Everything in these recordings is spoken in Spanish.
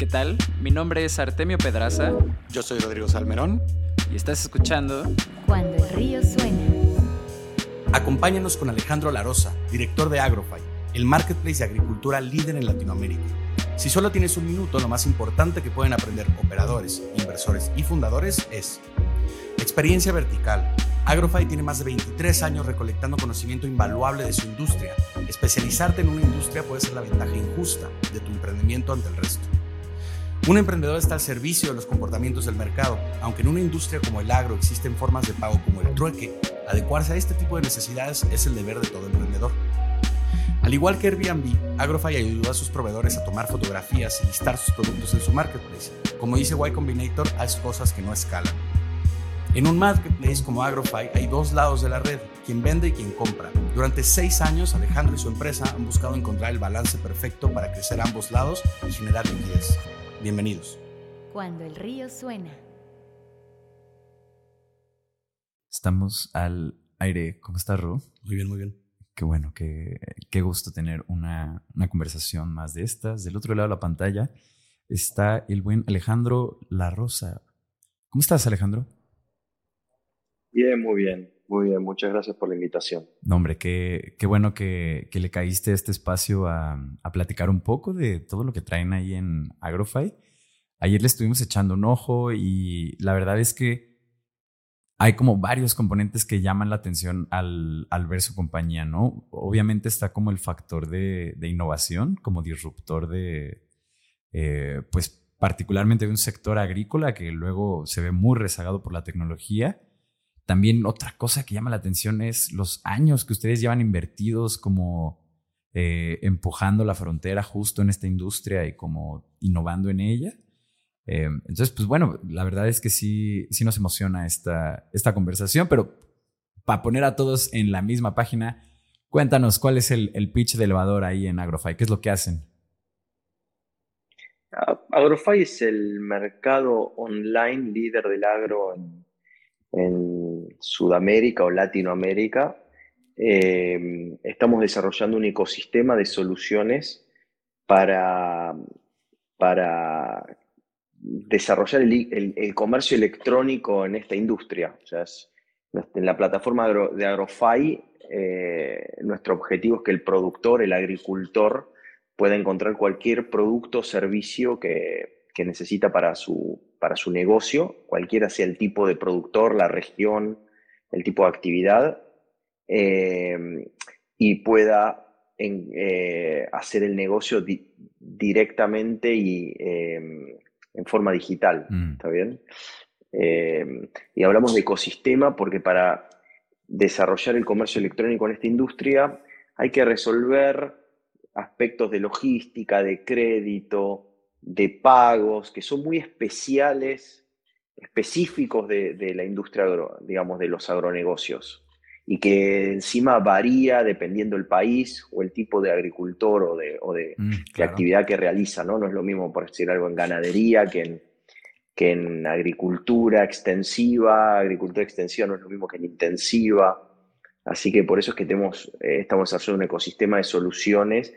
¿Qué tal? Mi nombre es Artemio Pedraza. Yo soy Rodrigo Salmerón. Y estás escuchando Cuando el río suena. Acompáñanos con Alejandro Larosa, director de Agrofy, el marketplace de agricultura líder en Latinoamérica. Si solo tienes un minuto, lo más importante que pueden aprender operadores, inversores y fundadores es experiencia vertical. Agrofy tiene más de 23 años recolectando conocimiento invaluable de su industria. Especializarte en una industria puede ser la ventaja injusta de tu emprendimiento ante el resto. Un emprendedor está al servicio de los comportamientos del mercado, aunque en una industria como el agro existen formas de pago como el trueque, adecuarse a este tipo de necesidades es el deber de todo emprendedor. Al igual que Airbnb, Agrofy ayuda a sus proveedores a tomar fotografías y listar sus productos en su marketplace. Como dice Y Combinator, hay cosas que no escalan. En un marketplace como Agrofy hay dos lados de la red, quien vende y quien compra. Durante seis años, Alejandro y su empresa han buscado encontrar el balance perfecto para crecer ambos lados y generar liquidez. Bienvenidos. Cuando el río suena. Estamos al aire. ¿Cómo estás, Ru? Muy bien, muy bien. Qué bueno, qué, qué gusto tener una, una, conversación más de estas. Del otro lado de la pantalla está el buen Alejandro La Rosa. ¿Cómo estás, Alejandro? Bien, muy bien, muy bien. Muchas gracias por la invitación. No, hombre, qué, qué bueno que, que, le caíste este espacio a, a, platicar un poco de todo lo que traen ahí en Agrofy. Ayer le estuvimos echando un ojo y la verdad es que hay como varios componentes que llaman la atención al, al ver su compañía, ¿no? Obviamente está como el factor de, de innovación, como disruptor de, eh, pues particularmente de un sector agrícola que luego se ve muy rezagado por la tecnología. También otra cosa que llama la atención es los años que ustedes llevan invertidos como eh, empujando la frontera justo en esta industria y como innovando en ella. Eh, entonces, pues bueno, la verdad es que sí, sí nos emociona esta, esta conversación, pero para poner a todos en la misma página, cuéntanos cuál es el, pitch de elevador ahí en Agrofy, qué es lo que hacen. Agrofy es el mercado online líder del agro en, en Sudamérica o Latinoamérica. Eh, estamos desarrollando un ecosistema de soluciones para, para desarrollar el, comercio electrónico en esta industria. O sea, en la plataforma de Agrofy, eh, nuestro objetivo es que el productor, el agricultor, pueda encontrar cualquier producto o servicio que, que necesita para su, para su negocio, cualquiera sea el tipo de productor, la región, el tipo de actividad, eh, y pueda en, eh, hacer el negocio di directamente y eh, en forma digital. Mm. ¿Está bien? Eh, y hablamos de ecosistema porque para desarrollar el comercio electrónico en esta industria hay que resolver aspectos de logística, de crédito, de pagos, que son muy especiales, específicos de, de la industria, agro, digamos, de los agronegocios y que encima varía dependiendo del país o el tipo de agricultor o de, o de, mm, claro. de, actividad que realiza, ¿no? No es lo mismo, por decir algo, en ganadería que en, que en agricultura extensiva. Agricultura extensiva no es lo mismo que en intensiva. Así que por eso es que tenemos, eh, estamos haciendo un ecosistema de soluciones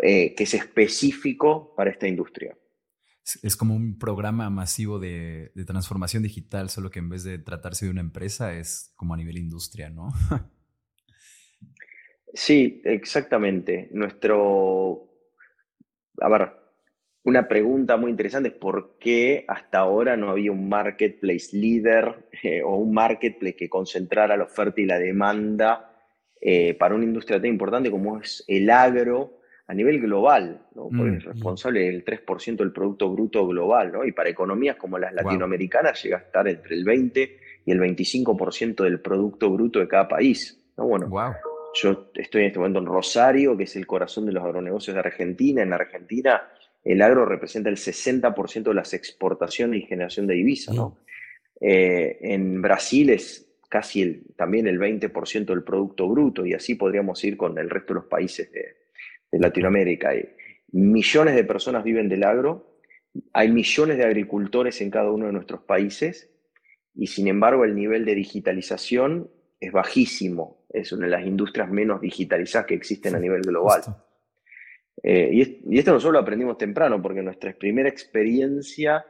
eh, que es específico para esta industria. Es como un programa masivo de, transformación digital, solo que en vez de tratarse de una empresa es como a nivel industria, ¿no? sí, exactamente. Nuestro... A ver, una pregunta muy interesante es por qué hasta ahora no había un marketplace líder eh, o un marketplace que concentrara la oferta y la demanda eh, para una industria tan importante como es el agro a nivel global, ¿no? porque mm, es responsable del 3% del Producto Bruto global, ¿no? y para economías como las latinoamericanas wow. llega a estar entre el 20 y el 25% del Producto Bruto de cada país. ¿no? Bueno, wow. yo estoy en este momento en Rosario, que es el corazón de los agronegocios de Argentina. En Argentina el agro representa el 60% de las exportaciones y generación de divisas. ¿no? Mm. Eh, en Brasil es casi el, también el 20% del Producto Bruto, y así podríamos ir con el resto de los países de, de Latinoamérica. Hay millones de personas viven del agro, hay millones de agricultores en cada uno de nuestros países y sin embargo el nivel de digitalización es bajísimo. Es una de las industrias menos digitalizadas que existen a nivel global. Eh, y, esto nosotros lo aprendimos temprano, porque nuestra primera experiencia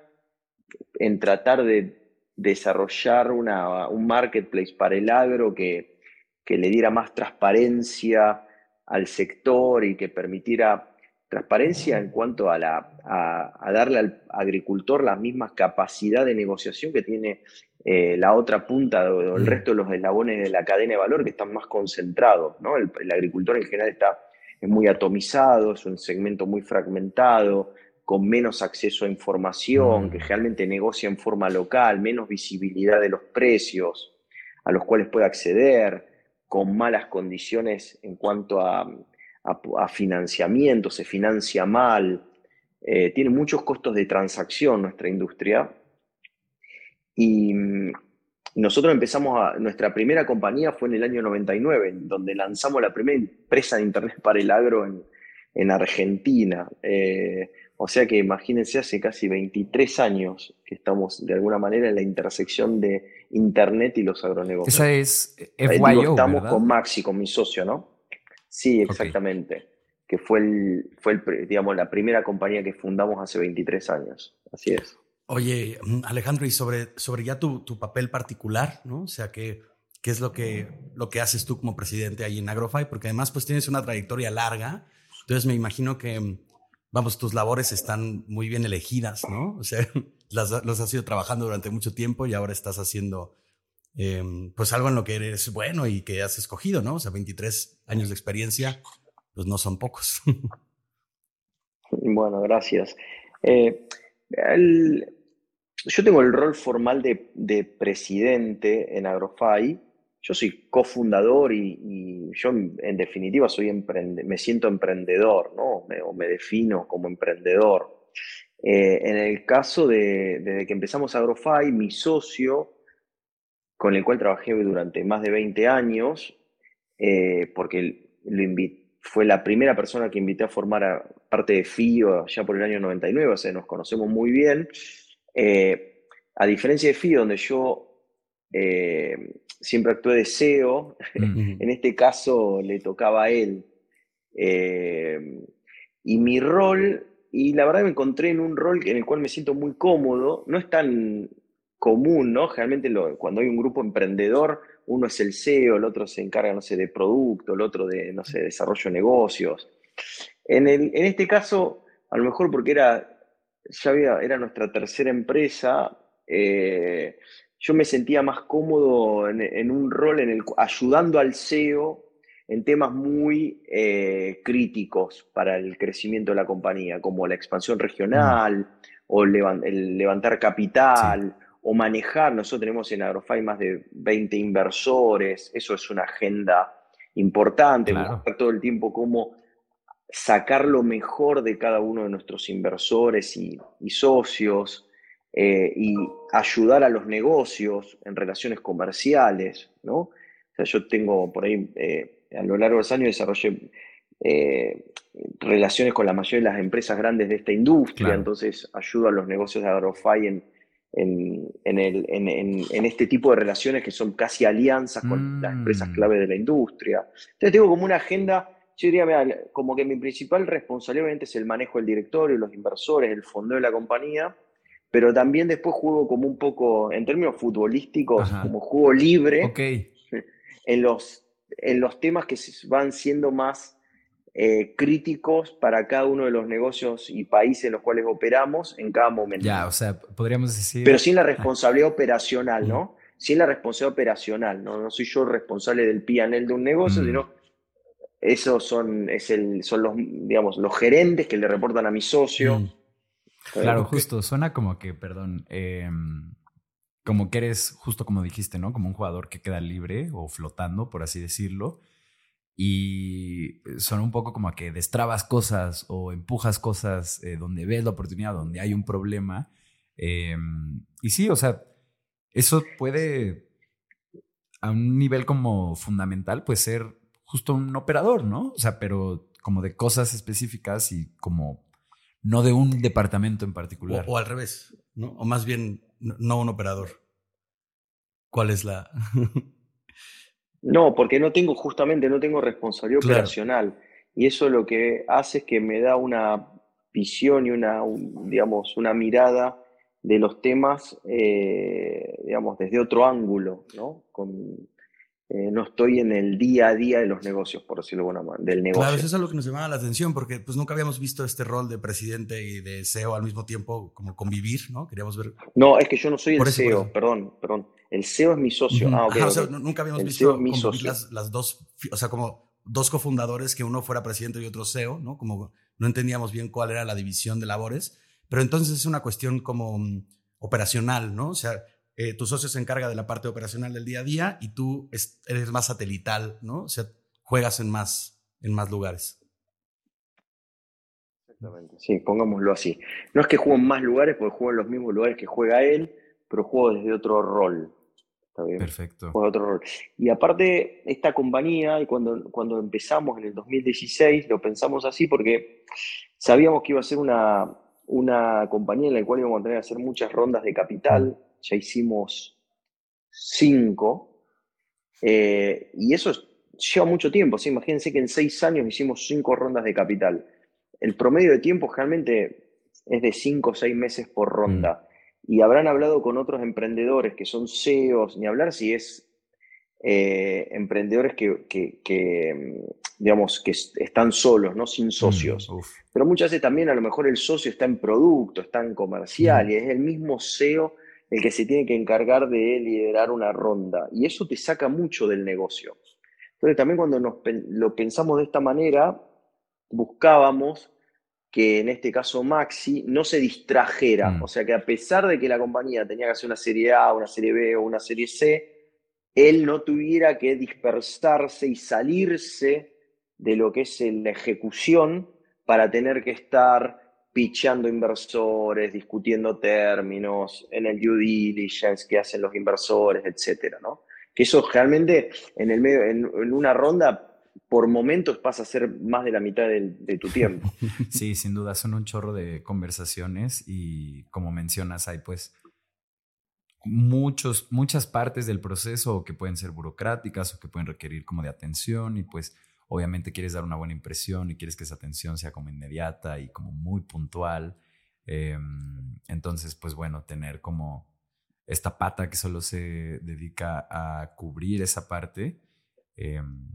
en tratar de desarrollar un marketplace para el agro que, que le diera más transparencia al sector y que permitiera transparencia en cuanto a, la, a, darle al agricultor las mismas capacidades de negociación que tiene eh, la otra punta o, el mm. resto de los eslabones de la cadena de valor que están más concentrados. ¿no? El, agricultor en general está, es muy atomizado, es un segmento muy fragmentado, con menos acceso a información, que mm. realmente negocia en forma local, menos visibilidad de los precios a los cuales puede acceder, con malas condiciones en cuanto a, financiamiento, se financia mal, eh, tiene muchos costos de transacción nuestra industria y mm, nosotros empezamos a, nuestra primera compañía fue en el año 99, donde lanzamos la primera empresa de Internet para el agro en, Argentina. Eh, o sea que imagínense, hace casi 23 años que estamos de alguna manera en la intersección de Internet y los agronegocios. Esa es FYO, Estamos con Maxi, con mi socio, ¿no? Sí, exactamente. Que fue, el, fue el, digamos, la primera compañía que fundamos hace 23 años. Así es. Oye, mm, Alejandro, y sobre, sobre ya tu, tu papel particular, ¿no? O sea, ¿qué, qué es lo que, lo que haces tú como presidente ahí en Agrofy? Porque además, pues tienes una trayectoria larga. Entonces, me imagino que, vamos, tus labores están muy bien elegidas, ¿no? O sea, los has ido trabajando durante mucho tiempo y ahora estás haciendo, em, pues, algo en lo que eres bueno y que has escogido, ¿no? O sea, 23 años de experiencia, pues no son pocos. Bueno, gracias. Eh, yo tengo el rol formal de, presidente en Agrofy. Yo soy cofundador y, yo en definitiva soy me siento emprendedor, ¿no? Me, o me defino como emprendedor. Eh, en el caso de desde que empezamos Agrofy, mi socio, con el cual trabajé durante más de 20 años, eh, porque fue la primera persona que invité a formar parte de FIO ya por el año 99, o sea, nos conocemos muy bien. Eh, a diferencia de FI, donde yo siempre actué de SEO, en este caso le tocaba a él. Eh, y mi rol, y la verdad me encontré en un rol en el cual me siento muy cómodo, no es tan común, ¿no? Generalmente cuando hay un grupo emprendedor, uno es el SEO, el otro se encarga, no sé, de producto, el otro de, no sé, desarrollo de negocios. En, en este caso, a lo mejor porque era ya había, era nuestra tercera empresa, eh, yo me sentía más cómodo en, un rol en el ayudando al CEO en temas muy eh, críticos para el crecimiento de la compañía, como la expansión regional o el levantar capital o manejar. Nosotros tenemos en Agrofy más de 20 inversores, eso es una agenda importante, buscar todo el tiempo cómo sacar lo mejor de cada uno de nuestros inversores y, socios eh, y ayudar a los negocios en relaciones comerciales, ¿no? O sea, yo tengo por ahí, eh, a lo largo de los años desarrollé eh, relaciones con la mayoría de las empresas grandes de esta industria, entonces ayudo a los negocios de Agrofy en, en, este tipo de relaciones que son casi alianzas con las empresas mm. clave de la industria. Entonces tengo como una agenda yo diría, como que mi principal responsabilidad es el manejo del directorio, los inversores, el fondo de la compañía, pero también después juego como un poco, en términos futbolísticos, como juego libre en, los, en los temas que van siendo más eh, críticos para cada uno de los negocios y países en los cuales operamos en cada momento. Ya, o sea, podríamos decir... Pero sin la responsabilidad operacional, ¿no? Sin la responsabilidad operacional, ¿no? No soy yo responsable del PNL de un negocio, sino esos son, es el, son los, digamos, los gerentes que le reportan a mi socio. Mm. Claro, justo, suena como que, perdón, em, como que eres, justo como dijiste, ¿no? Como un jugador que queda libre o flotando, por así decirlo. Y suena un poco como que destrabas cosas o empujas cosas eh, donde ves la oportunidad, donde hay un problema. Em, y sí, o sea, eso puede, a un nivel como fundamental, pues ser justo un operador, ¿no? O sea, pero como de cosas específicas y como no de un departamento en particular. O, al revés, ¿no? O más bien, no un operador. ¿Cuál es la...? no, porque no tengo, justamente, no tengo responsabilidad operacional. y eso lo que hace es que me da una visión y una, digamos, una mirada de los temas, eh, digamos, desde otro ángulo, ¿no? Con, eh, no estoy en el día a día de los negocios, por decirlo de alguna manera, del negocio. Claro, eso es algo que nos llamaba la atención, porque pues nunca habíamos visto este rol de presidente y de CEO al mismo tiempo, como convivir, ¿no? Queríamos ver. No, es que yo no soy el CEO, perdón, perdón. El CEO es mi socio. ah, okay, o sea, nunca habíamos visto e las, las, dos, o sea, como dos cofundadores, que uno fuera presidente y otro CEO, ¿no? Como no entendíamos bien cuál era la división de labores, pero entonces es una cuestión como mm, operacional, ¿no? O sea, eh, tu socio se encarga de la parte operacional del día a día y tú eres más satelital, ¿no? O sea, juegas en más, en más lugares. Exactamente, sí, pongámoslo así. No es que juego en más lugares, porque juego en los mismos lugares que juega él, pero juego desde otro rol. ¿Está bien? Perfecto. Juego otro rol. Y aparte, esta compañía, y cuando, cuando empezamos en el 2016, lo pensamos así porque sabíamos que iba a ser una, una compañía en la cual íbamos a tener que hacer muchas rondas de capital ya hicimos cinco, eh, y eso lleva mucho tiempo. Imagínense que en seis años hicimos cinco rondas de capital. El promedio de tiempo realmente es de cinco o seis meses por ronda. Mm. Y habrán hablado con otros emprendedores que son CEOs, ni hablar si es eh, emprendedores que, digamos, que están solos, ¿no? sin mm, socios. Pero muchas veces también a lo mejor el socio está en producto, está en comercial, mm. y es el mismo CEO el que se tiene que encargar de liderar una ronda. Y eso te saca mucho del negocio. Entonces también cuando nos, lo pensamos de esta manera, buscábamos que en este caso Maxi no se distrajera. Mm. O sea que a pesar de que la compañía tenía que hacer una serie A, una serie B o una serie C, él no tuviera que dispersarse y salirse de lo que es la ejecución para tener que estar pichando inversores, discutiendo términos, en el due diligence que hacen los inversores, etcétera, ¿no? Que eso realmente en el medio, en, una ronda, por momentos pasa a ser más de la mitad de, tu tiempo. Sí, sin duda, son un chorro de conversaciones y como mencionas, hay pues muchos, muchas partes del proceso que pueden ser burocráticas o que pueden requerir como de atención y pues obviamente quieres dar una buena impresión y quieres que esa atención sea como inmediata y como muy puntual. Em, entonces, pues bueno, tener como esta pata que solo se dedica a cubrir esa parte, em,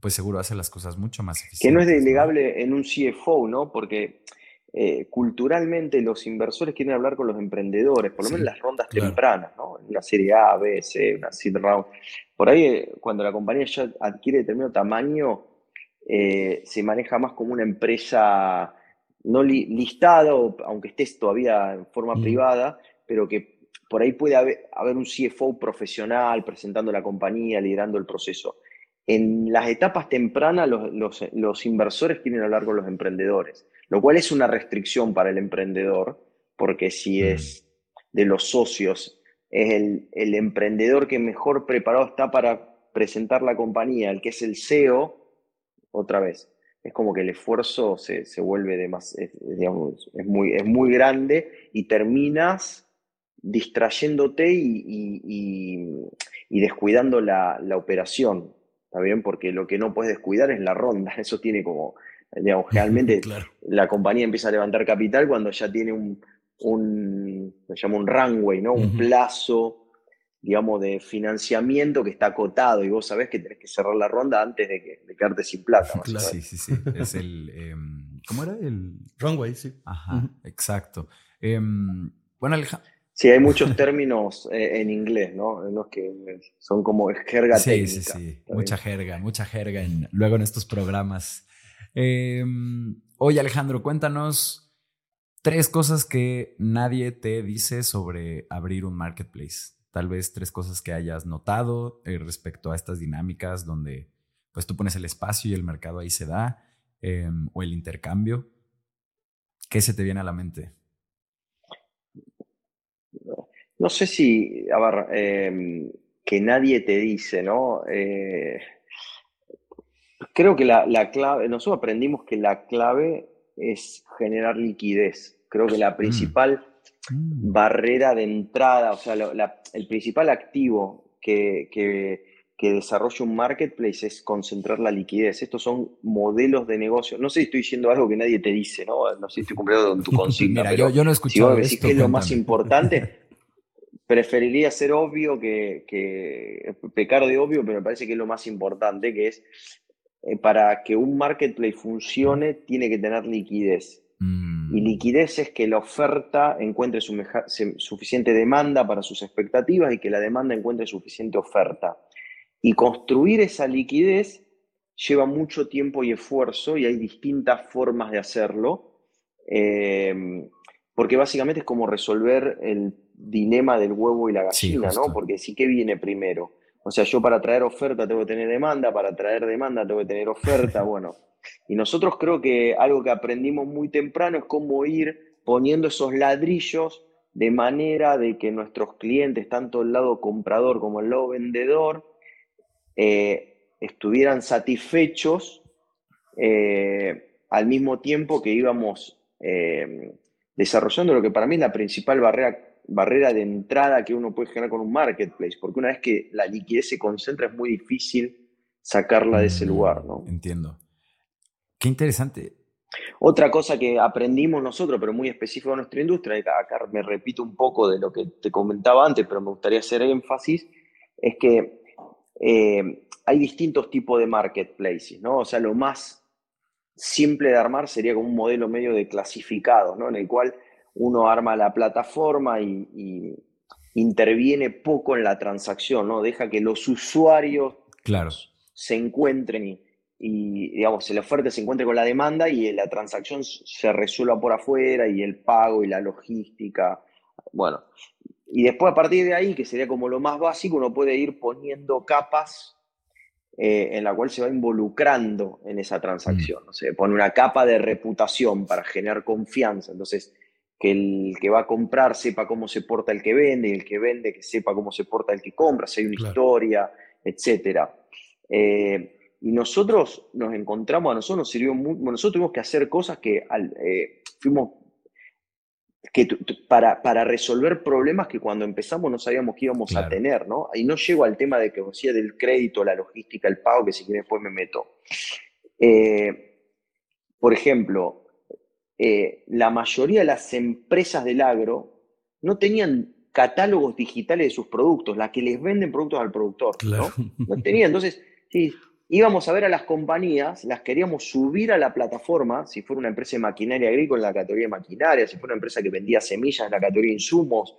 pues seguro hace las cosas mucho más eficientes. Que no es delegable en un CFO, ¿no? Porque eh, culturalmente los inversores quieren hablar con los emprendedores, por lo menos en las rondas tempranas, ¿no? Una serie A, B, C, una seed round. Por ahí, eh, cuando la compañía ya adquiere determinado tamaño, eh, se maneja más como una empresa no listada, aunque estés todavía en forma mm. privada, pero que por ahí puede haber, un CFO profesional presentando la compañía, liderando el proceso. En las etapas tempranas, los, los inversores quieren hablar con los emprendedores lo cual es una restricción para el emprendedor, porque si mm. es de los socios, es el, emprendedor que mejor preparado está para presentar la compañía, el que es el CEO, otra vez, es como que el esfuerzo se, vuelve de más, es, digamos, es, muy, es muy grande y terminas distrayéndote y, descuidando la, la, operación, ¿está bien? Porque lo que no puedes descuidar es la ronda, eso tiene como Digamos, realmente la compañía empieza a levantar capital cuando ya tiene un, un se llama un runway, ¿no? Un plazo, digamos, de financiamiento que está acotado y vos sabés que tenés que cerrar la ronda antes de, que, de quedarte sin plata. sí, sí, sí. Es el, em, ¿cómo era? El runway, sí. Ajá, exacto. Em, bueno, Alejandro. Sí, hay muchos términos eh, en inglés, ¿no? Los que son como jerga sí, Sí, sí, sí. Mucha jerga, mucha jerga en, luego en estos programas Em, oye, Alejandro, cuéntanos tres cosas que nadie te dice sobre abrir un marketplace. Tal vez tres cosas que hayas notado eh, respecto a estas dinámicas donde pues tú pones el espacio y el mercado ahí se da, em, o el intercambio. ¿Qué se te viene a la mente? No sé si, a ver, em, que nadie te dice, ¿no? Eh, Creo que la, clave, nosotros aprendimos que la clave es generar liquidez. Creo que la mm. principal mm. barrera de entrada, o sea, el principal activo que, que desarrolla un marketplace es concentrar la liquidez. Estos son modelos de negocio. No sé si estoy diciendo algo que nadie te dice, ¿no? No sé si estoy cumpliendo con tu consigna. Mira, yo, no he escuchado si que es lo más importante, preferiría ser obvio que, pecar de obvio, pero me parece que es lo más importante, que es eh, para que un marketplace funcione, tiene que tener liquidez. Y mm. liquidez es que la oferta encuentre suficiente demanda para sus expectativas y que la demanda encuentre suficiente oferta. Y construir esa liquidez lleva mucho tiempo y esfuerzo y hay distintas formas de hacerlo, eh, porque básicamente es como resolver el dilema del huevo y la gallina, ¿no? Porque sí que viene primero. O sea, yo para traer oferta tengo que tener demanda, para traer demanda tengo que tener oferta, bueno. Y nosotros creo que algo que aprendimos muy temprano es cómo ir poniendo esos ladrillos de manera de que nuestros clientes, tanto el lado comprador como el lado vendedor, eh, estuvieran satisfechos eh, al mismo tiempo que íbamos eh, desarrollando lo que para mí es la principal barrera, barrera de entrada que uno puede generar con un marketplace, porque una vez que la liquidez se concentra es muy difícil sacarla de ese mm, lugar. ¿no? Entiendo. Qué interesante. Otra cosa que aprendimos nosotros, pero muy específico de nuestra industria, y acá me repito un poco de lo que te comentaba antes, pero me gustaría hacer énfasis, es que eh, hay distintos tipos de marketplaces, ¿no? O sea, lo más simple de armar sería como un modelo medio de clasificados, ¿no? En el cual uno arma la plataforma y, interviene poco en la transacción, ¿no? Deja que los usuarios se encuentren y, digamos, la oferta se encuentre con la demanda y la transacción se resuelva por afuera y el pago y la logística. Bueno, y después a partir de ahí, que sería como lo más básico, uno puede ir poniendo capas eh, en la cual se va involucrando en esa transacción. Mm. Se pone una capa de reputación para generar confianza. Entonces, que el que va a comprar sepa cómo se porta el que vende y el que vende que sepa cómo se porta el que compra, si hay una historia, etc. Eh, y nosotros nos encontramos, a nosotros nos sirvió muy, nosotros tuvimos que hacer cosas que eh, fuimos que para, para, resolver problemas que cuando empezamos no sabíamos que íbamos a tener, ¿no? Y no llego al tema de que decía del crédito, la logística, el pago, que si quieren después me meto. Eh, por ejemplo, eh, la mayoría de las empresas del agro no tenían catálogos digitales de sus productos, las que les venden productos al productor, ¿no? No tenían, entonces, sí, íbamos a ver a las compañías, las queríamos subir a la plataforma, si fuera una empresa de maquinaria agrícola en la categoría de maquinaria, si fuera una empresa que vendía semillas en la categoría de insumos,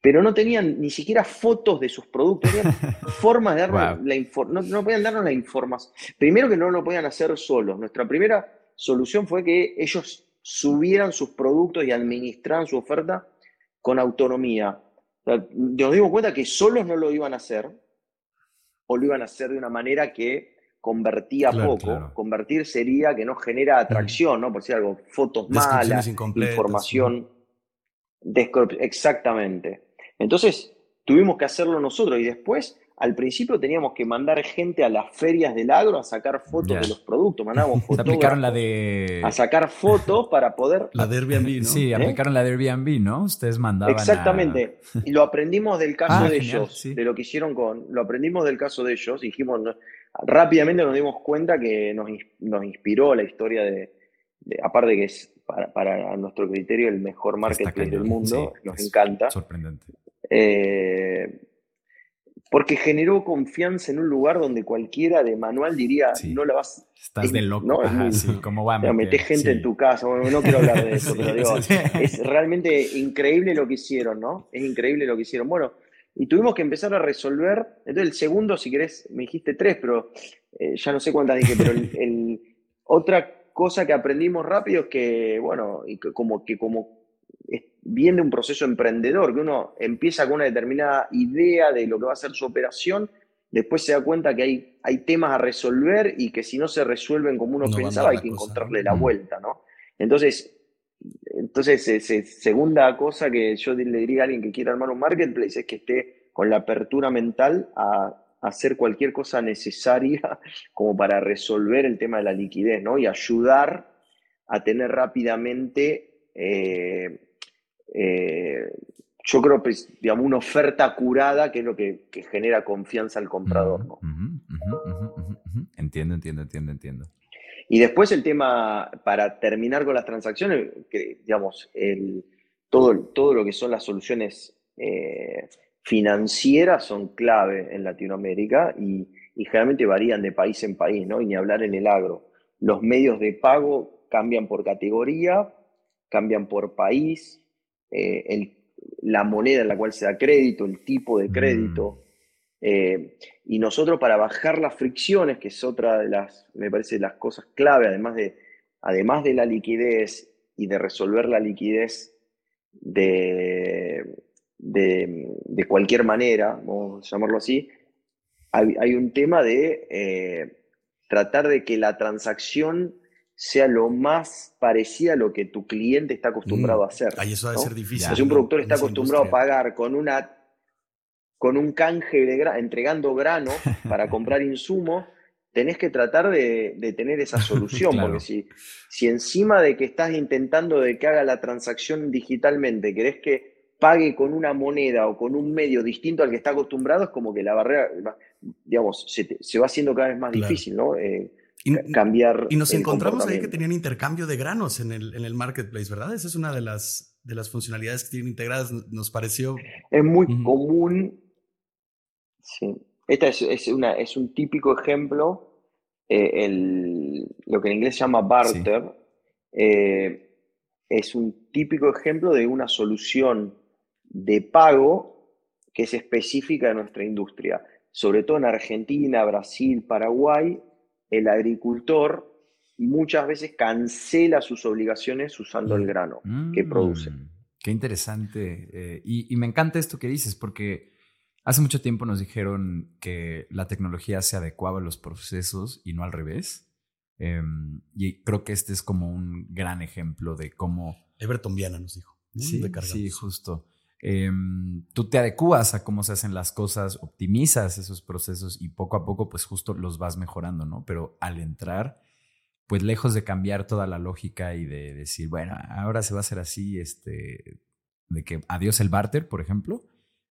pero no tenían ni siquiera fotos de sus productos, tenían formas de darnos la información, no, podían darnos la información. Primero que no lo podían hacer solos. Nuestra primera solución fue que ellos subieran sus productos y administraran su oferta con autonomía. nos dimos cuenta que solos no lo iban a hacer, o lo iban a hacer de una manera que convertía poco. Convertir sería que no genera atracción, ¿no? Por si algo, fotos malas, información. Exactamente. Entonces, tuvimos que hacerlo nosotros y después al principio teníamos que mandar gente a las ferias del agro a sacar fotos de los productos. Mandábamos fotos. aplicaron la de. A sacar fotos para poder. La de Airbnb, ¿no? Sí, ¿Eh? aplicaron la de Airbnb, ¿no? Ustedes mandaban. Exactamente. Y lo aprendimos del caso ah, de ellos, de lo que hicieron con. Lo aprendimos del caso de ellos. Dijimos. rápidamente nos dimos cuenta que nos, nos inspiró la historia de, Aparte que es para, nuestro criterio el mejor marketing del mundo. nos encanta. Sorprendente. Eh, porque generó confianza en un lugar donde cualquiera de manual diría, no la vas... Estás de loco, ¿no? como va a meter gente en tu casa, bueno, no quiero hablar de eso, pero digo, es realmente increíble lo que hicieron, ¿no? Es increíble lo que hicieron. Bueno, y tuvimos que empezar a resolver, entonces el segundo, si querés, me dijiste tres, pero eh, ya no sé cuántas dije, pero el, otra cosa que aprendimos rápido es que, bueno, y como que como viene un proceso emprendedor, que uno empieza con una determinada idea de lo que va a ser su operación, después se da cuenta que hay, hay temas a resolver y que si no se resuelven como uno pensaba, hay que encontrarle la mm. vuelta, ¿no? Entonces, entonces segunda cosa que yo le diría a alguien que quiera armar un marketplace es que esté con la apertura mental a, hacer cualquier cosa necesaria como para resolver el tema de la liquidez, ¿no? Y ayudar a tener rápidamente eh, eh, yo creo, pues, digamos, una oferta curada que es lo que, genera confianza al comprador. ¿no? entiendo, entiendo, entiendo, entiendo. Y después el tema, para terminar con las transacciones, que, digamos, el, todo, todo lo que son las soluciones eh, financieras son clave en Latinoamérica y, generalmente varían de país en país, ¿no? Y ni hablar en el agro. Los medios de pago cambian por categoría, cambian por país, eh, el la moneda en la cual se da crédito, el tipo de crédito. Mm. Eh, y nosotros para bajar las fricciones, que es otra de las, me parece, las cosas clave, además de, además de la liquidez y de resolver la liquidez de, de, cualquier manera, vamos a llamarlo así, hay, un tema de eh, tratar de que la transacción sea lo más parecida a lo que tu cliente está acostumbrado mm. a hacer. Ahí eso debe ser difícil. Si un productor está acostumbrado a pagar con una con un canje de entregando grano para comprar insumos, tenés que tratar de, tener esa solución, porque si, si encima de que estás intentando de que haga la transacción digitalmente, querés que pague con una moneda o con un medio distinto al que está acostumbrado, es como que la barrera, digamos, se, va haciendo cada vez más difícil, ¿no? Eh, y, cambiar. Y nos encontramos ahí que tenían intercambio de granos en el, en el marketplace, ¿verdad? Esa es una de las, de las funcionalidades que tienen integradas, nos pareció. Es muy común. Sí. Esta es, es, una, es un típico ejemplo, eh, el, lo que en inglés se llama barter. Eh, es un típico ejemplo de una solución de pago que es específica de nuestra industria, sobre todo en Argentina, Brasil, Paraguay el agricultor muchas veces cancela sus obligaciones usando el mm. grano que produce. Mm. Qué interesante. Eh, y, me encanta esto que dices, porque hace mucho tiempo nos dijeron que la tecnología se adecuaba a los procesos y no al revés. Em, y creo que este es como un gran ejemplo de cómo... Everton Viana nos dijo. Sí, sí, justo. Em, tú te adecuas a cómo se hacen las cosas, optimizas esos procesos y poco a poco pues justo los vas mejorando, ¿no? Pero al entrar, pues lejos de cambiar toda la lógica y de decir, bueno, ahora se va a hacer así, este, de que adiós el barter, por ejemplo,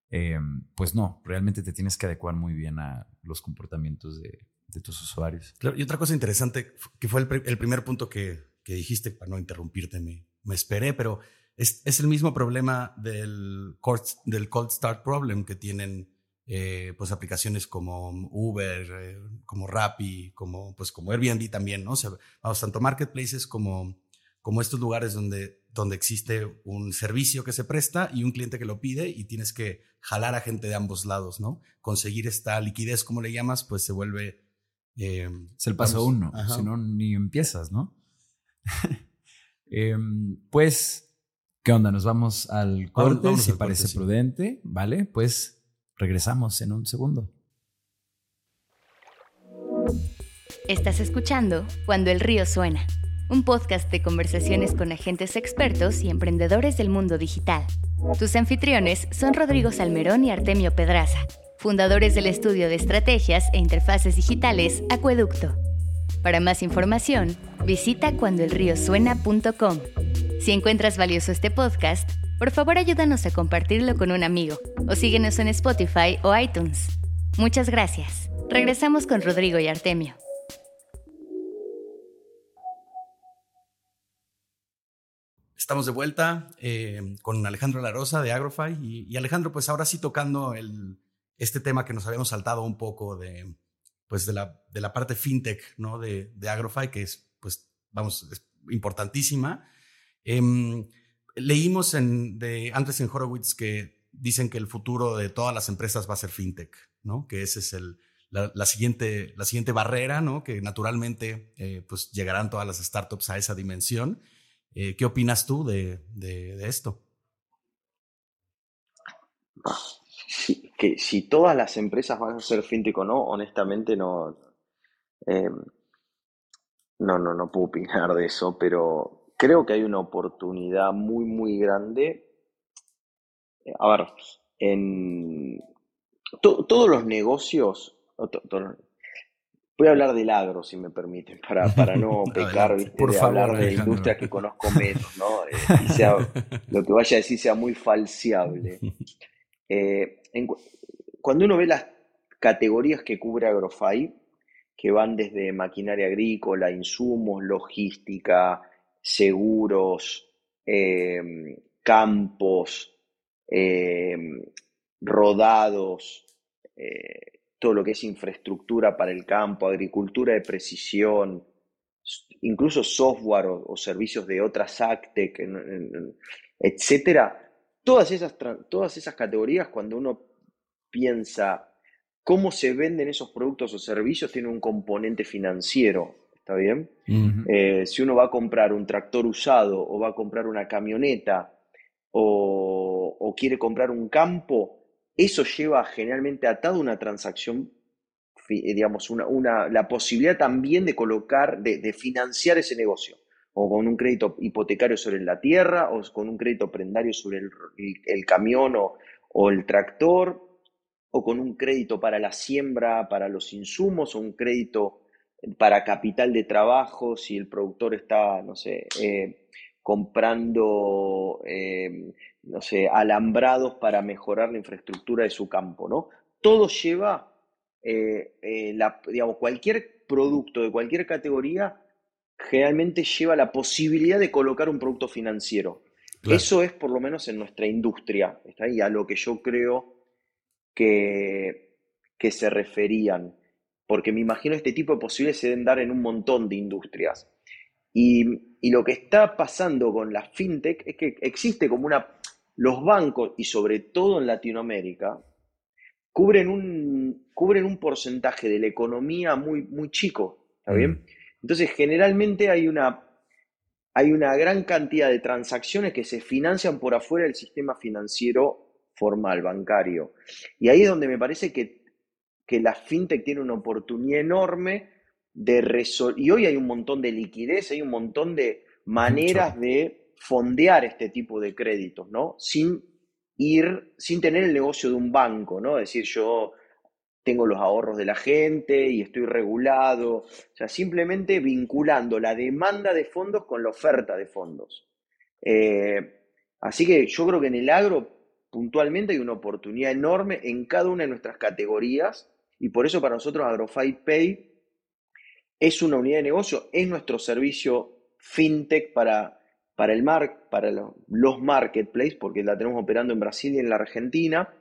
em, pues no, realmente te tienes que adecuar muy bien a los comportamientos de, tus usuarios. y otra cosa interesante, que fue el, primer punto que, dijiste, para no interrumpirte, me, me esperé, pero es, es el mismo problema del cold, del cold start problem que tienen eh, pues aplicaciones como Uber, eh, como Rappi, como, pues como Airbnb también, ¿no? O sea, vamos, tanto marketplaces como, como estos lugares donde, donde existe un servicio que se presta y un cliente que lo pide y tienes que jalar a gente de ambos lados, ¿no? Conseguir esta liquidez, como le llamas, pues se vuelve... Eh, es el paso uno, si no, ni empiezas, ¿no? Em, pues ¿Qué onda? Nos vamos al corte, si parece prudente, ¿vale? Pues regresamos en un segundo. Estás escuchando Cuando el río suena, un podcast de conversaciones con agentes expertos y emprendedores del mundo digital. Tus anfitriones son Rodrigo Salmerón y Artemio Pedraza, fundadores del estudio de estrategias e interfaces digitales Acueducto. Para más información, visita cuandoelriosuena.com. Si encuentras valioso este podcast, por favor ayúdanos a compartirlo con un amigo o síguenos en Spotify o iTunes. Muchas gracias. Regresamos con Rodrigo y Artemio. Estamos de vuelta eh, con Alejandro Larosa de Agrofy y, Alejandro, pues ahora sí tocando el, este tema que nos habíamos saltado un poco de, pues de la, parte fintech ¿no? de, de Agrofy, que es, pues, vamos, es importantísima. Em, leímos en, de antes en Horowitz que dicen que el futuro de todas las empresas va a ser fintech, ¿no? Que ese es la, siguiente, barrera, ¿no? Que naturalmente eh, pues llegarán todas las startups a esa dimensión. Eh, ¿Qué opinas tú de, esto? que si todas las empresas van a ser fintech o no, honestamente no, em, no, no, no puedo opinar de eso, pero creo que hay una oportunidad muy, muy grande. Eh, a ver, en todos los negocios, Voy a hablar del agro, si me permiten, para, para no pecar, Por de hablar de industrias que conozco menos, ¿no? Eh, lo que vaya a decir sea muy falseable. Eh, cuando uno ve las categorías que cubre Agrofy, que van desde maquinaria agrícola, insumos, logística, seguros, em, campos, em, rodados, eh, todo lo que es infraestructura para el campo, agricultura de precisión, incluso software o, servicios de otras ACTEC, etcétera. Todas esas, todas esas categorías, cuando uno piensa cómo se venden esos productos o servicios, tiene un componente financiero. ¿Está bien? Eh, si uno va a comprar un tractor usado o va a comprar una camioneta o, o quiere comprar un campo, eso lleva generalmente atado una transacción, eh, digamos, una, la posibilidad también de colocar, de, financiar ese negocio, o con un crédito hipotecario sobre la tierra, o con un crédito prendario sobre el, camión o, el tractor, o con un crédito para la siembra, para los insumos, o un crédito para capital de trabajo, si el productor está, no sé, eh, comprando eh, no sé, alambrados para mejorar la infraestructura de su campo, ¿no? Todo lleva, eh, eh, digamos, cualquier producto de cualquier categoría generalmente lleva la posibilidad de colocar un producto financiero. Eso es por lo menos en nuestra industria, ¿está ahí? A lo que yo creo que, que se referían, porque me imagino este tipo de posibilidades se deben dar en un montón de industrias. Y, y, lo que está pasando con la fintech es que existe como una, los bancos, y sobre todo en Latinoamérica, cubren un, cubren un porcentaje de la economía muy, muy chico, ¿está bien? Mm. Entonces, generalmente hay una, hay una gran cantidad de transacciones que se financian por afuera del sistema financiero formal, bancario. Y ahí es donde me parece que, que la fintech tiene una oportunidad enorme de resolver. Y hoy hay un montón de liquidez, hay un montón de maneras de fondear este tipo de créditos, ¿no? Sin ir, sin tener el negocio de un banco, ¿no? Es decir, yo tengo los ahorros de la gente y estoy regulado, o sea, simplemente vinculando la demanda de fondos con la oferta de fondos. Eh, así que yo creo que en el agro puntualmente hay una oportunidad enorme en cada una de nuestras categorías y por eso para nosotros AgroFi Pay es una unidad de negocio, es nuestro servicio fintech para para, el mar, para los marketplaces, porque la tenemos operando en Brasil y en la Argentina,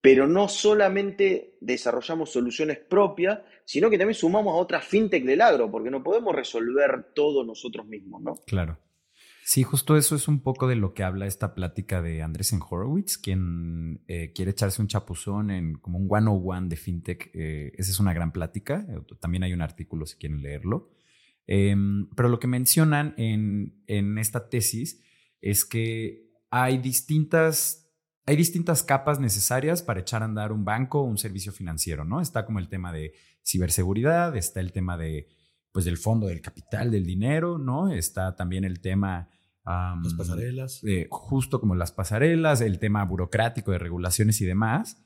pero no solamente desarrollamos soluciones propias, sino que también sumamos a otras fintech del agro, porque no podemos resolver todo nosotros mismos, ¿no? Claro. Sí, justo eso es un poco de lo que habla esta plática de Andrés Horowitz, quien eh, quiere echarse un chapuzón en como un one-on-one de fintech. Eh, esa es una gran plática. También hay un artículo si quieren leerlo. Em, pero lo que mencionan en, esta tesis es que hay distintas, hay distintas capas necesarias para echar a andar un banco o un servicio financiero, ¿no? Está como el tema de ciberseguridad, está el tema de, pues, del fondo del capital, del dinero, ¿no? Está también el tema... las pasarelas. justo como las pasarelas, el tema burocrático de regulaciones y demás.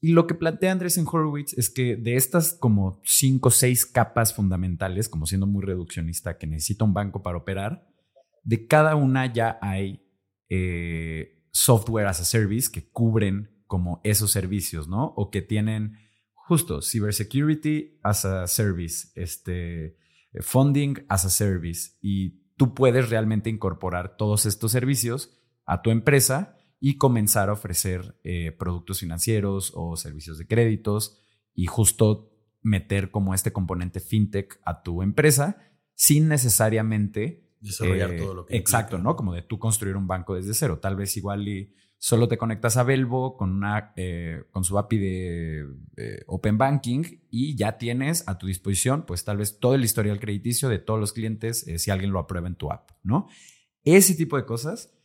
Y lo que plantea Andrés en Horowitz es que de estas como cinco o seis capas fundamentales, como siendo muy reduccionista, que necesita un banco para operar, de cada una ya hay eh, software as a service que cubren como esos servicios, ¿no? O que tienen justo cybersecurity as a service, este, funding as a service. Y tú puedes realmente incorporar todos estos servicios a tu empresa y comenzar a ofrecer eh, productos financieros o servicios de créditos y justo meter como este componente fintech a tu empresa sin necesariamente desarrollar eh, todo lo que exacto, ¿no? Como de tú construir un banco desde cero. Tal vez igual y solo te conectas a Belvo con una eh, con su API de Open Banking y ya tienes a tu disposición, pues tal vez todo el historial crediticio de todos los clientes si alguien lo aprueba en tu app, ¿no? Ese tipo de cosas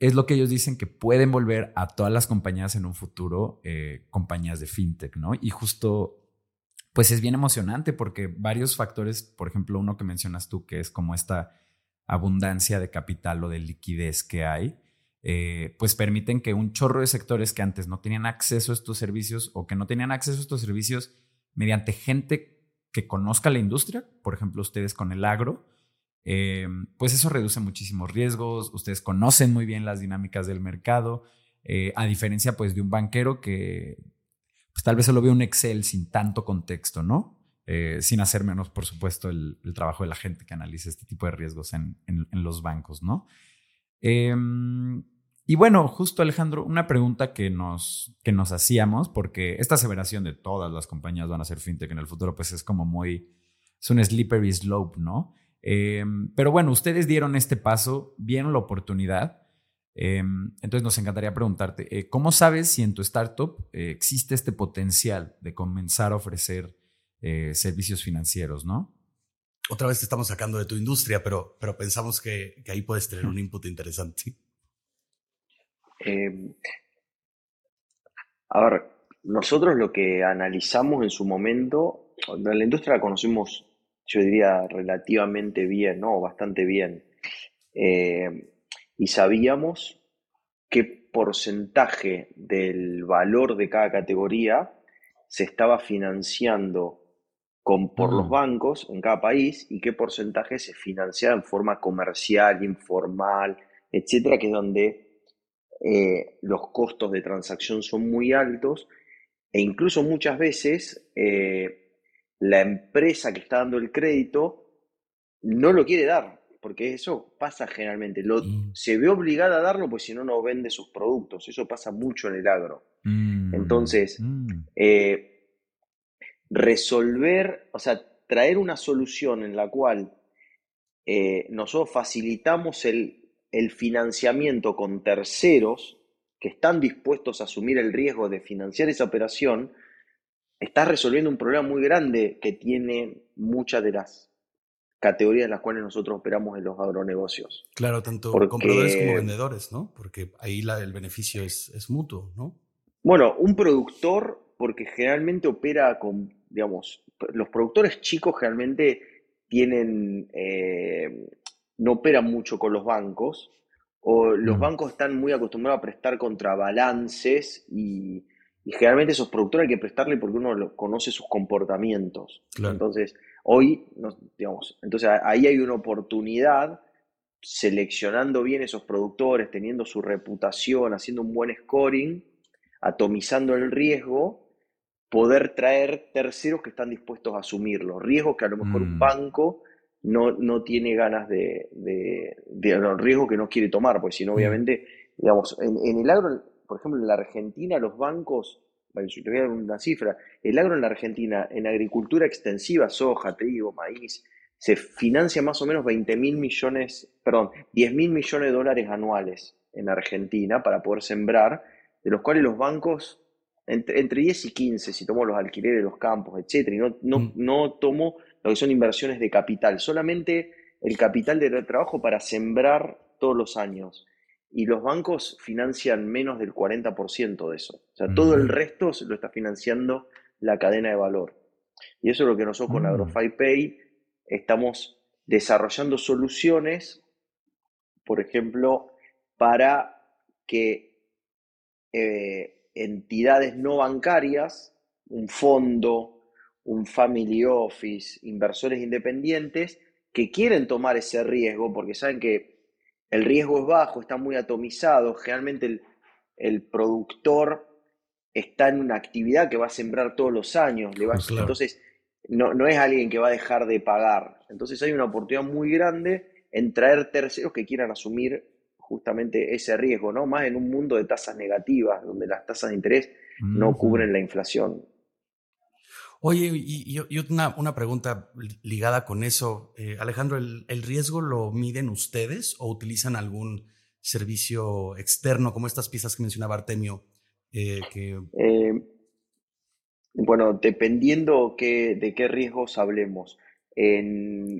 es lo que ellos dicen que pueden volver a todas las compañías en un futuro, eh, compañías de fintech, ¿no? Y justo, pues es bien emocionante porque varios factores, por ejemplo, uno que mencionas tú, que es como esta abundancia de capital o de liquidez que hay, eh, pues permiten que un chorro de sectores que antes no tenían acceso a estos servicios o que no tenían acceso a estos servicios mediante gente que conozca la industria, por ejemplo, ustedes con el agro, eh, pues eso reduce muchísimos riesgos, ustedes conocen muy bien las dinámicas del mercado, eh, a diferencia pues de un banquero que pues, tal vez solo ve un Excel sin tanto contexto, ¿no? Sin hacer menos, por supuesto, el, trabajo de la gente que analiza este tipo de riesgos en, los bancos, ¿no? Em, y bueno, justo Alejandro, una pregunta que nos, que nos hacíamos, porque esta aseveración de todas las compañías van a ser fintech en el futuro, pues es como muy, es un slippery slope, ¿no? Em, pero bueno, ustedes dieron este paso, vieron la oportunidad. Em, entonces nos encantaría preguntarte, eh, ¿cómo sabes si en tu startup eh, existe este potencial de comenzar a ofrecer eh, servicios financieros, no? Otra vez te estamos sacando de tu industria, pero, pero pensamos que, que ahí puedes tener un input interesante. Em, a ver, nosotros lo que analizamos en su momento, la industria la conocimos yo diría, relativamente bien, ¿no? Bastante bien. Eh, y sabíamos qué porcentaje del valor de cada categoría se estaba financiando con, por los mm. bancos en cada país y qué porcentaje se financiaba en forma comercial, informal, etcétera, que es donde eh, los costos de transacción son muy altos e incluso muchas veces eh, la empresa que está dando el crédito no lo quiere dar, porque eso pasa generalmente. Lo, mm. Se ve obligada a darlo, pues si no, no vende sus productos. Eso pasa mucho en el agro. Mm, Entonces, mm. Eh, resolver, o sea, traer una solución en la cual eh, nosotros facilitamos el, el financiamiento con terceros que están dispuestos a asumir el riesgo de financiar esa operación, estás resolviendo un problema muy grande que tiene muchas de las categorías en las cuales nosotros operamos en los agronegocios. Claro, tanto compradores como vendedores, ¿no? Porque ahí la, el beneficio es, es mutuo, ¿no? Bueno, un productor, porque generalmente opera con, digamos, los productores chicos generalmente tienen, eh, no operan mucho con los bancos, o los bancos están muy acostumbrados a prestar contrabalances y, y generalmente esos productores hay que prestarle porque uno conoce sus comportamientos. Entonces, hoy, digamos, entonces ahí hay una oportunidad seleccionando bien esos productores, teniendo su reputación, haciendo un buen scoring, atomizando el riesgo, poder traer terceros que están dispuestos a asumirlo. Riesgos que a lo mejor un mm. banco no, no tiene ganas de, de, riesgo que no quiere tomar, porque si no, mm. obviamente, digamos, en, en el agro por ejemplo, en la Argentina los bancos, bueno, yo te voy a dar una cifra, el agro en la Argentina, en agricultura extensiva, soja, trigo, maíz, se financia más o menos 20 mil millones, perdón, 10 mil millones de dólares anuales en Argentina para poder sembrar, de los cuales los bancos, entre, 10 y 15, si tomo los alquileres de los campos, etcétera, y no, no, mm. no tomo lo que son inversiones de capital, solamente el capital de trabajo para sembrar todos los años y los bancos financian menos del 40% de eso. O sea, todo el resto lo está financiando la cadena de valor. Y eso es lo que nosotros con mm. AgroFi Pay estamos desarrollando soluciones, por ejemplo, para que eh, entidades no bancarias, un fondo, un family office, inversores independientes, que quieren tomar ese riesgo porque saben que el riesgo es bajo, está muy atomizado, generalmente el, productor está en una actividad que va a sembrar todos los años, le va, pues entonces no, no es alguien que va a dejar de pagar. Entonces hay una oportunidad muy grande en traer terceros que quieran asumir justamente ese riesgo, ¿no? Más en un mundo de tasas negativas, donde las tasas de interés no cubren la inflación. Oye, y, una, pregunta ligada con eso. Eh, Alejandro, ¿el, riesgo lo miden ustedes o utilizan algún servicio externo como estas piezas que mencionaba Artemio? Eh, eh, bueno, dependiendo de qué riesgos hablemos.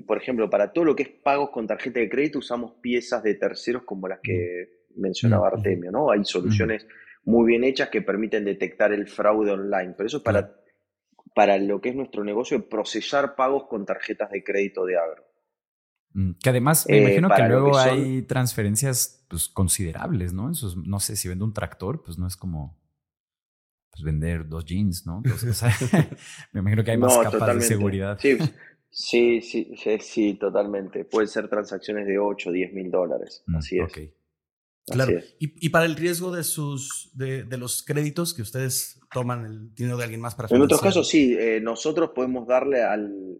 Por ejemplo, para todo lo que es pagos con tarjeta de crédito usamos piezas de terceros como las que mm. mencionaba mm, Artemio, ¿no? Hay soluciones muy bien hechas que permiten detectar el fraude online, pero eso es para para lo que es nuestro negocio de procesar pagos con tarjetas de crédito de agro. Mm, que además me eh, imagino que luego hay transferencias pues, considerables, ¿no? no sé, si vende un tractor, pues no es como... pues, vender dos jeans, ¿no? me imagino que hay más capas de seguridad. Sí, sí, sí, sí, totalmente. Pueden ser transacciones de 8, 10 mil dólares. Mm, Así es. Claro. Y, para el riesgo de sus de, los créditos que ustedes toman el dinero de alguien más para En otros casos sí, eh, nosotros podemos darle al,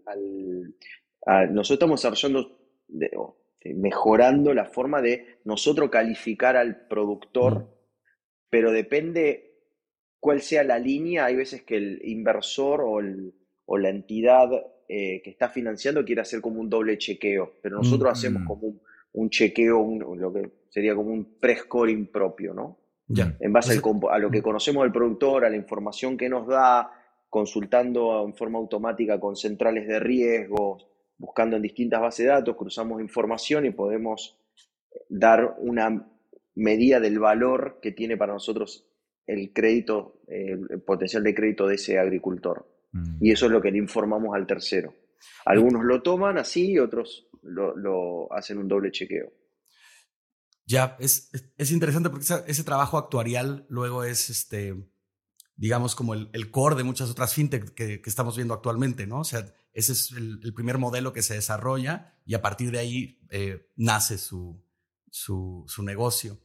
nosotros estamos desarrollando mejorando la forma de nosotros calificar al productor, mm. pero depende cuál sea la línea, hay veces que el inversor o, o la entidad eh, que está financiando quiere hacer como un doble chequeo, pero nosotros mm, hacemos como un, un chequeo, lo que sería como un pre-scoring propio, ¿no? Ya. En base a lo que mm. conocemos del productor, a la información que nos da, consultando en forma automática con centrales de riesgos, buscando en distintas bases de datos, cruzamos información y podemos dar una medida del valor que tiene para nosotros el crédito, el potencial de crédito de ese agricultor. Mm. Y eso es lo que le informamos al tercero. Algunos lo toman así y otros lo, hacen un doble chequeo. Ya, es, es interesante porque ese, trabajo actuarial luego es, este, digamos, como el, el core de muchas otras fintech que, que, estamos viendo actualmente, ¿no? O sea, ese es el, primer modelo que se desarrolla y a partir de ahí eh, nace su, su, su negocio.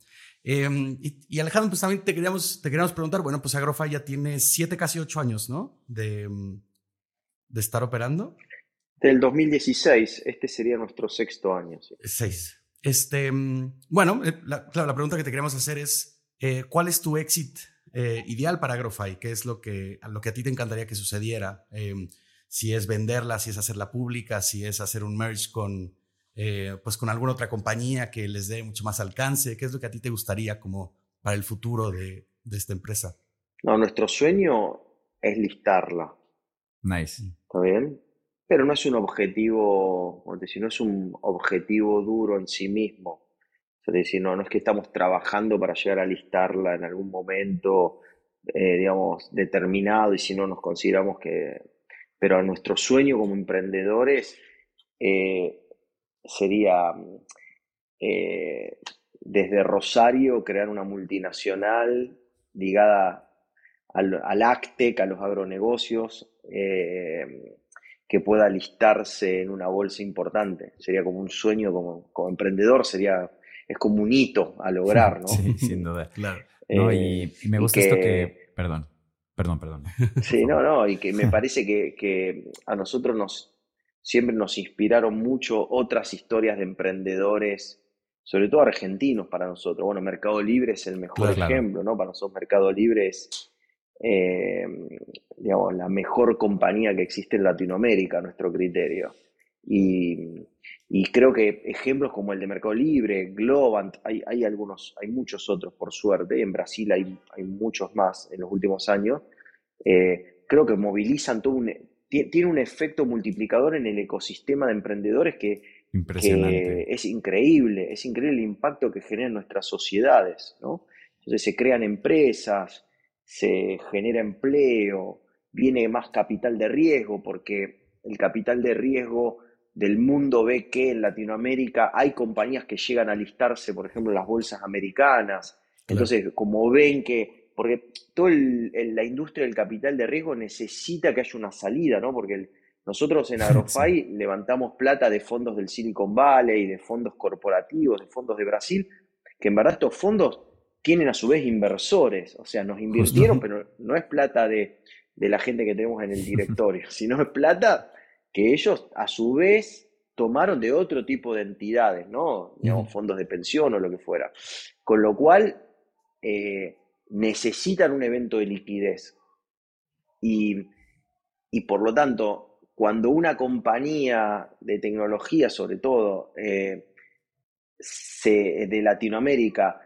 Em, y, Alejandro, pues también te queríamos, te queríamos preguntar, bueno, pues Agrofy ya tiene siete, casi ocho años, ¿no? De, de estar operando. Del 2016, este sería nuestro sexto año. Seis. Este, bueno, eh, la, claro, la pregunta que te queremos hacer es, eh, ¿cuál es tu exit eh, ideal para Agrofy? ¿Qué es lo que, lo que a ti te encantaría que sucediera? Em, si es venderla, si es hacerla pública, si es hacer un merge con, pues con alguna otra compañía que les dé mucho más alcance. ¿Qué es lo que a ti te gustaría como para el futuro de, de esta empresa? No, nuestro sueño es listarla. Nice. ¿Está bien? Pero no es un objetivo, decir, no es un objetivo duro en sí mismo. Es decir, no, no es que estamos trabajando para llegar a listarla en algún momento, eh, digamos, determinado y si no nos consideramos que... Pero nuestro sueño como emprendedores eh, sería eh, desde Rosario crear una multinacional ligada al, al ACTEC, a los agronegocios, que pueda listarse en una bolsa importante. Sería como un sueño como, como emprendedor, sería, es como un hito a lograr, ¿no? Sí, sin duda. Claro. y, me gusta esto que, perdón, perdón, perdón. Sí, no, no, y que me parece que, que, a nosotros nos, siempre nos inspiraron mucho otras historias de emprendedores, sobre todo argentinos para nosotros. Bueno, Mercado Libre es el mejor ejemplo, ¿no? Para nosotros Mercado Libre es eh, digamos, la mejor compañía que existe en Latinoamérica, a nuestro criterio. Y, creo que ejemplos como el de Mercado Libre, Globant, hay, hay algunos, hay muchos otros por suerte, en Brasil hay, hay muchos más en los últimos años, eh, creo que movilizan todo un, tiene un efecto multiplicador en el ecosistema de emprendedores que, que, es increíble, es increíble el impacto que generan nuestras sociedades, ¿no? Entonces se crean empresas, se genera empleo, viene más capital de riesgo, porque el capital de riesgo del mundo ve que en Latinoamérica hay compañías que llegan a listarse, por ejemplo, en las bolsas americanas. Entonces, como ven que, porque toda la industria del capital de riesgo necesita que haya una salida, ¿no? Porque nosotros en Agrofy levantamos plata de fondos del Silicon Valley, de fondos corporativos, de fondos de Brasil, que en verdad estos fondos tienen a su vez inversores, o sea, nos invirtieron, pero no es plata de, la gente que tenemos en el directorio, sino es plata que ellos a su vez tomaron de otro tipo de entidades, ¿no? Digamos, fondos de pensión o lo que fuera. Con lo cual, eh, necesitan un evento de liquidez. Y, por lo tanto, cuando una compañía de tecnología, sobre todo eh, de Latinoamérica,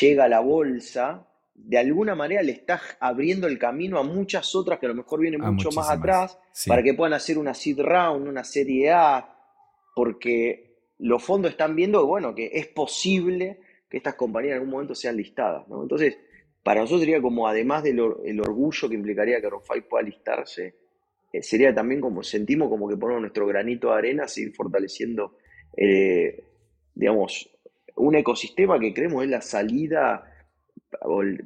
llega a la bolsa, de alguna manera le estás abriendo el camino a muchas otras que a lo mejor vienen mucho más atrás para que puedan hacer una seed round, una serie A, porque los fondos están viendo bueno, que es posible que estas compañías en algún momento sean listadas. Entonces, para nosotros sería como, además del orgullo que implicaría que Ronfai pueda listarse, eh, sería también como, sentimos como que ponemos nuestro granito de arena, seguir fortaleciendo, eh, digamos, un ecosistema que creemos es la salida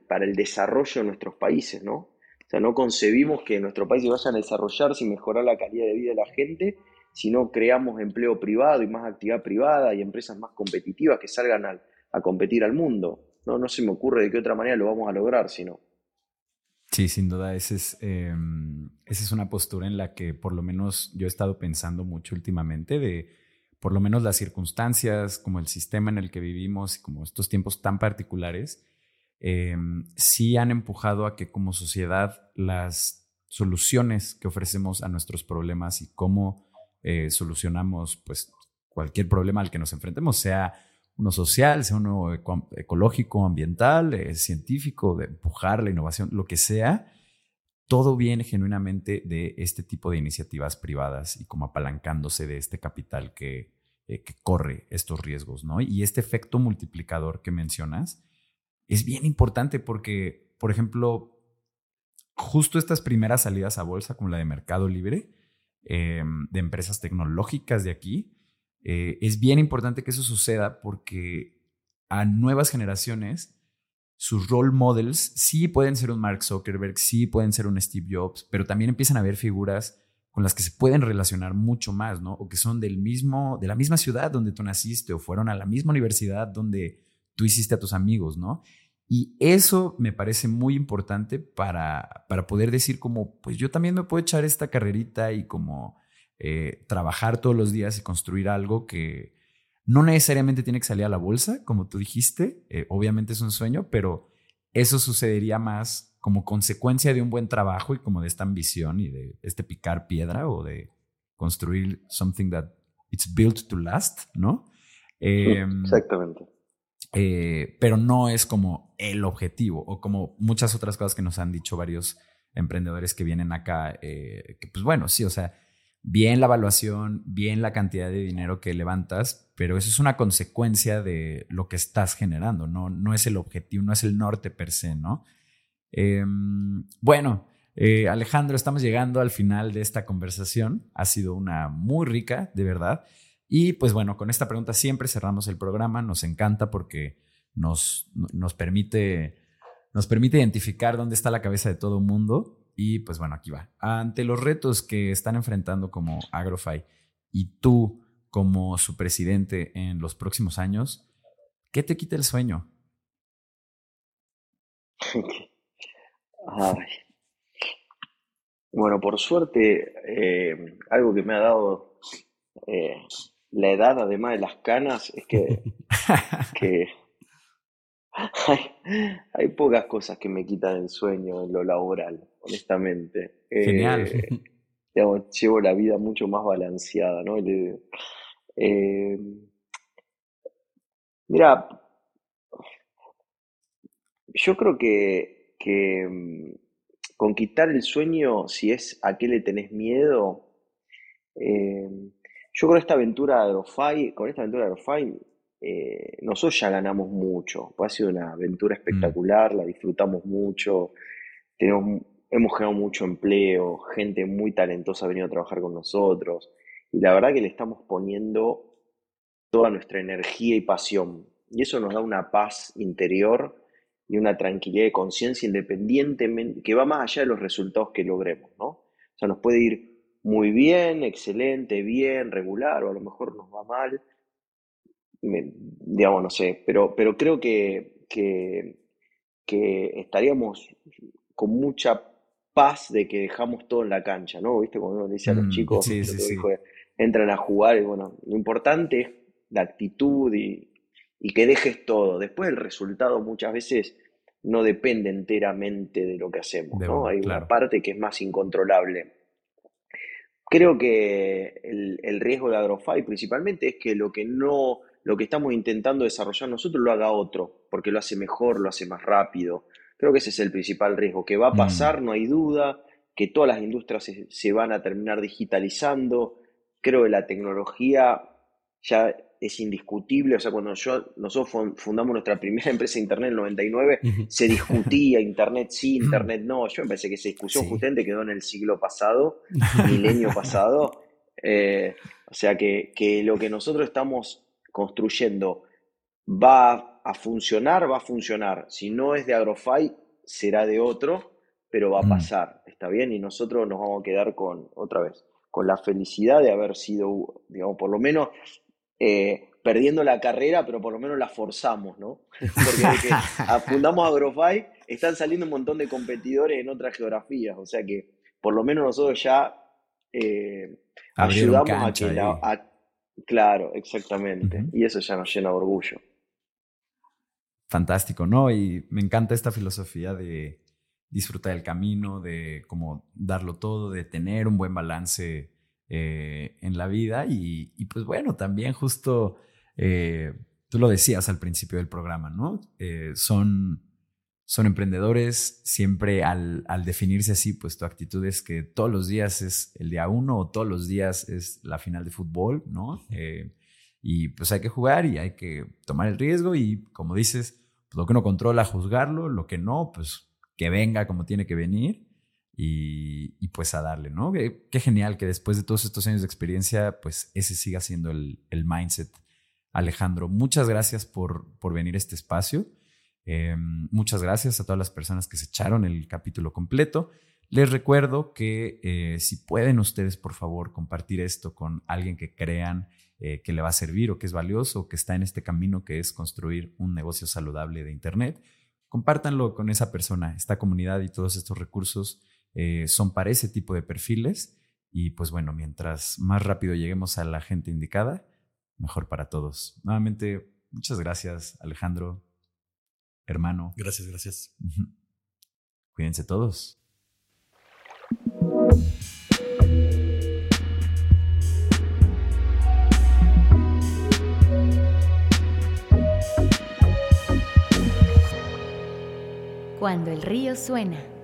para el desarrollo de nuestros países, ¿no? O sea, no concebimos que nuestro país se vaya a desarrollar sin mejorar la calidad de vida de la gente, si no creamos empleo privado y más actividad privada y empresas más competitivas que salgan a, competir al mundo. No, no se me ocurre de qué otra manera lo vamos a lograr, sino. Sí, sin duda, ese es, em, esa es una postura en la que por lo menos yo he estado pensando mucho últimamente de por lo menos las circunstancias, como el sistema en el que vivimos y como estos tiempos tan particulares, em, sí han empujado a que como sociedad las soluciones que ofrecemos a nuestros problemas y cómo eh, solucionamos pues cualquier problema al que nos enfrentemos, sea uno social, sea uno ecológico, ambiental, eh, científico, de empujar la innovación, lo que sea, todo viene genuinamente de este tipo de iniciativas privadas y como apalancándose de este capital que, eh, que corre estos riesgos, ¿no? Y este efecto multiplicador que mencionas es bien importante porque, por ejemplo, justo estas primeras salidas a bolsa, como la de Mercado Libre, em, de empresas tecnológicas de aquí, eh, es bien importante que eso suceda porque a nuevas generaciones sus role models sí pueden ser un Mark Zuckerberg, sí pueden ser un Steve Jobs, pero también empiezan a haber figuras con las que se pueden relacionar mucho más, ¿no? O que son del mismo, de la misma ciudad donde tú naciste o fueron a la misma universidad donde tú hiciste a tus amigos, ¿no? Y eso me parece muy importante para, para poder decir como, pues yo también me puedo echar esta carrerita y como eh, trabajar todos los días y construir algo que no necesariamente tiene que salir a la bolsa, como tú dijiste, eh, obviamente es un sueño, pero eso sucedería más como consecuencia de un buen trabajo y como de esta ambición y de este picar piedra o de construir something that it's built to last, ¿no? Em, exactamente. Eh, pero no es como el objetivo o como muchas otras cosas que nos han dicho varios emprendedores que vienen acá, que pues bueno, sí, o sea, bien la evaluación, bien la cantidad de dinero que levantas, pero eso es una consecuencia de lo que estás generando, no, no es el objetivo, no es el norte per se, ¿no? Em, bueno, eh, Alejandro, estamos llegando al final de esta conversación. Ha sido una muy rica, de verdad. Y pues bueno, con esta pregunta siempre cerramos el programa. Nos encanta porque nos, nos, permite, nos permite identificar dónde está la cabeza de todo mundo y pues bueno, aquí va. Ante los retos que están enfrentando como Agrofy y tú como su presidente en los próximos años, ¿qué te quita el sueño? Bueno, por suerte, eh, algo que me ha dado eh, la edad, además de las canas, es que, que hay, pocas cosas que me quitan el sueño en lo laboral, honestamente. Genial. Eh, llevo la vida mucho más balanceada, ¿no? Eh, mira, yo creo que, que mm, conquistar el sueño, si es a qué le tenés miedo, eh, yo con esta aventura de Agrofy, con esta aventura de Agrofy, eh, nosotros ya ganamos mucho, pues ha sido una aventura mm. espectacular, la disfrutamos mucho, tenemos, hemos generado mucho empleo, gente muy talentosa ha venido a trabajar con nosotros y la verdad que le estamos poniendo toda nuestra energía y pasión y eso nos da una paz interior y una tranquilidad de conciencia independientemente, que va más allá de los resultados que logremos, ¿no? O sea, nos puede ir muy bien, excelente, bien, regular, o a lo mejor nos va mal, digamos, no sé, pero, pero creo que, que, estaríamos con mucha paz de que dejamos todo en la cancha, ¿no? ¿Viste? Cuando uno dice a los mm, chicos, entran a jugar, y bueno, lo importante es la actitud y, que dejes todo. Después el resultado muchas veces no depende enteramente de lo que hacemos, ¿no? Hay una parte que es más incontrolable. Creo que el, el riesgo de Agrofy principalmente es que lo que no lo que estamos intentando desarrollar nosotros lo haga otro, porque lo hace mejor, lo hace más rápido. Creo que ese es el principal riesgo, que va a mm. pasar, no hay duda, que todas las industrias se, van a terminar digitalizando. Creo que la tecnología ya es indiscutible, o sea, cuando yo, nosotros fundamos nuestra primera empresa de Internet en el 99, se discutía Internet sí, Internet no, yo me parece que esa discusión justamente quedó en el siglo pasado, milenio pasado, eh, o sea que, que, lo que nosotros estamos construyendo va a funcionar, va a funcionar. Si no es de Agrofy, será de otro, pero va a pasar, ¿está bien? Y nosotros nos vamos a quedar con, otra vez, con la felicidad de haber sido, digamos, por lo menos eh, perdiendo la carrera, pero por lo menos la forzamos, ¿no? Porque que fundamos Agrofy están saliendo un montón de competidores en otras geografías, o sea que por lo menos nosotros ya eh, ayudamos a que la... claro, exactamente. Y eso ya nos llena de orgullo. Fantástico, ¿no? Y me encanta esta filosofía de disfrutar el camino, de como darlo todo, de tener un buen balance eh, en la vida. Y, pues bueno, también justo eh, tú lo decías al principio del programa, ¿no? son son emprendedores, siempre al, definirse así, pues tu actitud es que todos los días es el día uno o todos los días es la final de fútbol, ¿no? Eh, y pues hay que jugar y hay que tomar el riesgo y como dices, pues, lo que uno controla, juzgarlo, lo que no, pues que venga como tiene que venir y, pues a darle, ¿no? Qué, genial que después de todos estos años de experiencia, pues ese siga siendo el, mindset. Alejandro, muchas gracias por, por venir a este espacio. Eh, muchas gracias a todas las personas que se echaron el capítulo completo. Les recuerdo que eh, si pueden ustedes, por favor, compartir esto con alguien que crean eh, que le va a servir o que es valioso, que está en este camino que es construir un negocio saludable de Internet, compártanlo con esa persona. Esta comunidad y todos estos recursos son para ese tipo de perfiles. Y pues bueno, mientras más rápido lleguemos a la gente indicada, mejor para todos. Nuevamente, muchas gracias, Alejandro hermano. Gracias, gracias. Cuídense todos. Cuando el río suena.